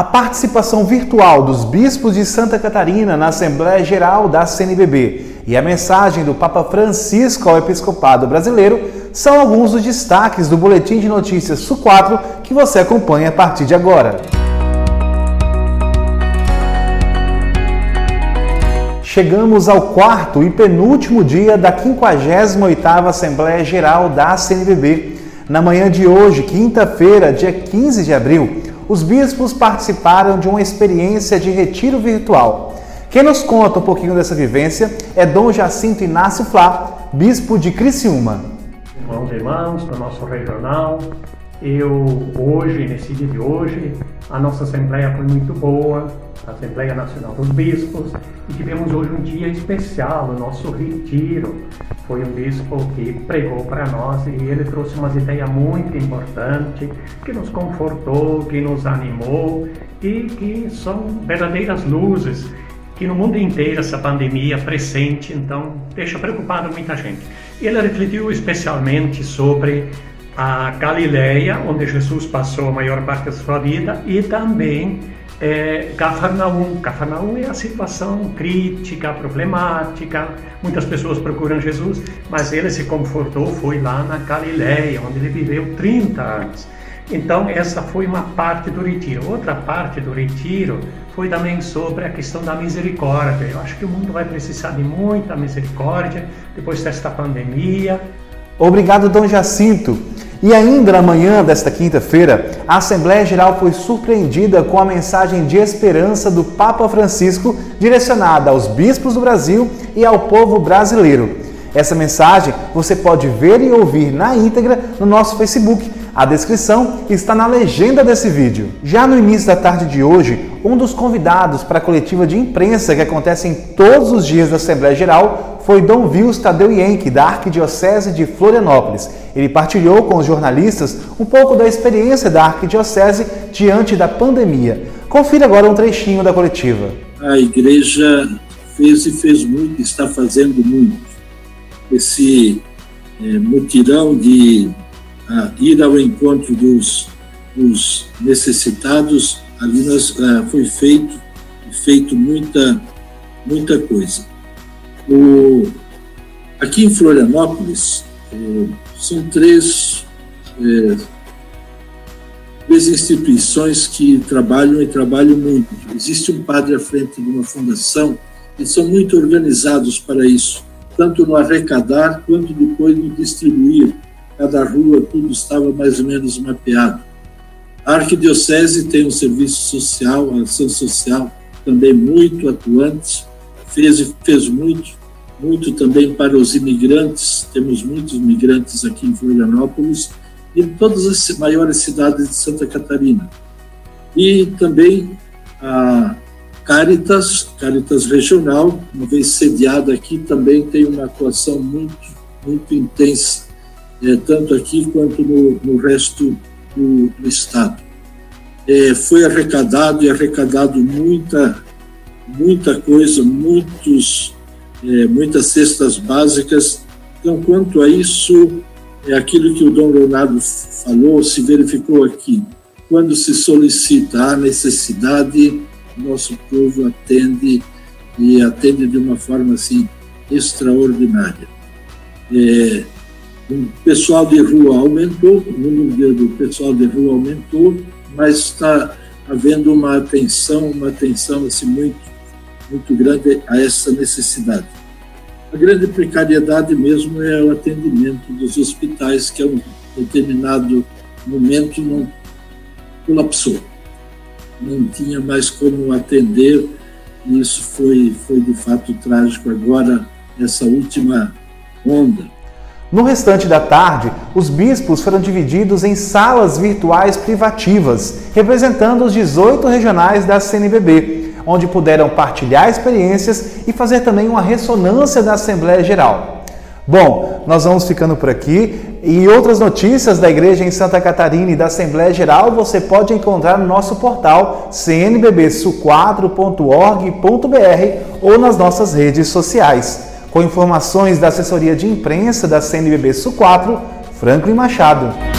A participação virtual dos bispos de Santa Catarina na Assembleia Geral da CNBB e a mensagem do Papa Francisco ao Episcopado Brasileiro são alguns dos destaques do Boletim de Notícias SU4 que você acompanha a partir de agora. Chegamos ao quarto e penúltimo dia da 58ª Assembleia Geral da CNBB. Na manhã de hoje, quinta-feira, dia 15 de abril, os bispos participaram de uma experiência de retiro virtual. Quem nos conta um pouquinho dessa vivência é Dom Jacinto Inácio Flá, bispo de Criciúma. Irmãos e irmãs, do nosso regional, eu hoje, nesse dia de hoje, a nossa Assembleia foi muito boa, a Assembleia Nacional dos Bispos, e tivemos hoje um dia especial, o nosso retiro. Foi um bispo que pregou para nós e ele trouxe umas ideias muito importantes, que nos confortou, que nos animou e que são verdadeiras luzes que no mundo inteiro essa pandemia presente, então deixa preocupado muita gente. Ele refletiu especialmente sobre a Galileia, onde Jesus passou a maior parte da sua vida, e também é, Cafarnaum. Cafarnaum é a situação crítica, problemática. Muitas pessoas procuram Jesus, mas ele se confortou, foi lá na Galileia, onde ele viveu 30 anos. Então, essa foi uma parte do retiro. Outra parte do retiro foi também sobre a questão da misericórdia. Eu acho que o mundo vai precisar de muita misericórdia depois desta pandemia. Obrigado, Dom Jacinto. E ainda na manhã desta quinta-feira, a Assembleia Geral foi surpreendida com a mensagem de esperança do Papa Francisco direcionada aos bispos do Brasil e ao povo brasileiro. Essa mensagem você pode ver e ouvir na íntegra no nosso Facebook. A descrição está na legenda desse vídeo. Já no início da tarde de hoje, um dos convidados para a coletiva de imprensa que acontece em todos os dias da Assembleia Geral foi Dom Vils Tadeu Yenck, da Arquidiocese de Florianópolis. Ele partilhou com os jornalistas um pouco da experiência da Arquidiocese diante da pandemia. Confira agora um trechinho da coletiva. A igreja fez e fez muito, está fazendo muito esse é, mutirão de ir ao encontro dos, dos necessitados, ali nós, ah, foi feito, feito muita, muita coisa. O, aqui em Florianópolis, é, são três, é, três instituições que trabalham e trabalham muito. Existe um padre à frente de uma fundação, eles são muito organizados para isso tanto no arrecadar quanto depois no distribuir. Cada rua, tudo estava mais ou menos mapeado. A Arquidiocese tem um serviço social, a ação social também muito atuante, fez, fez muito, muito também para os imigrantes, temos muitos imigrantes aqui em Florianópolis e em todas as maiores cidades de Santa Catarina. E também a Caritas, Caritas Regional, uma vez sediada aqui, também tem uma atuação muito, muito intensa, é, tanto aqui quanto no, no resto do, do Estado. É, foi arrecadado e arrecadado muita, muita coisa, muitos, é, muitas cestas básicas. Então, quanto a isso, é aquilo que o Dom Leonardo falou, se verificou aqui. Quando se solicita a necessidade, nosso povo atende e atende de uma forma assim extraordinária. É, o pessoal de rua aumentou, o número do pessoal de rua aumentou, mas está havendo uma atenção, uma atenção assim muito, muito grande a essa necessidade. A grande precariedade mesmo é o atendimento dos hospitais, que a um determinado momento não colapsou não tinha mais como atender, e isso foi, foi de fato trágico agora, essa última onda. No restante da tarde, os bispos foram divididos em salas virtuais privativas, representando os 18 regionais da CNBB, onde puderam partilhar experiências e fazer também uma ressonância da Assembleia Geral. Bom, nós vamos ficando por aqui. E outras notícias da Igreja em Santa Catarina e da Assembleia Geral você pode encontrar no nosso portal cnbbsu4.org.br ou nas nossas redes sociais. Com informações da assessoria de imprensa da CNBB Su 4, Franklin Machado.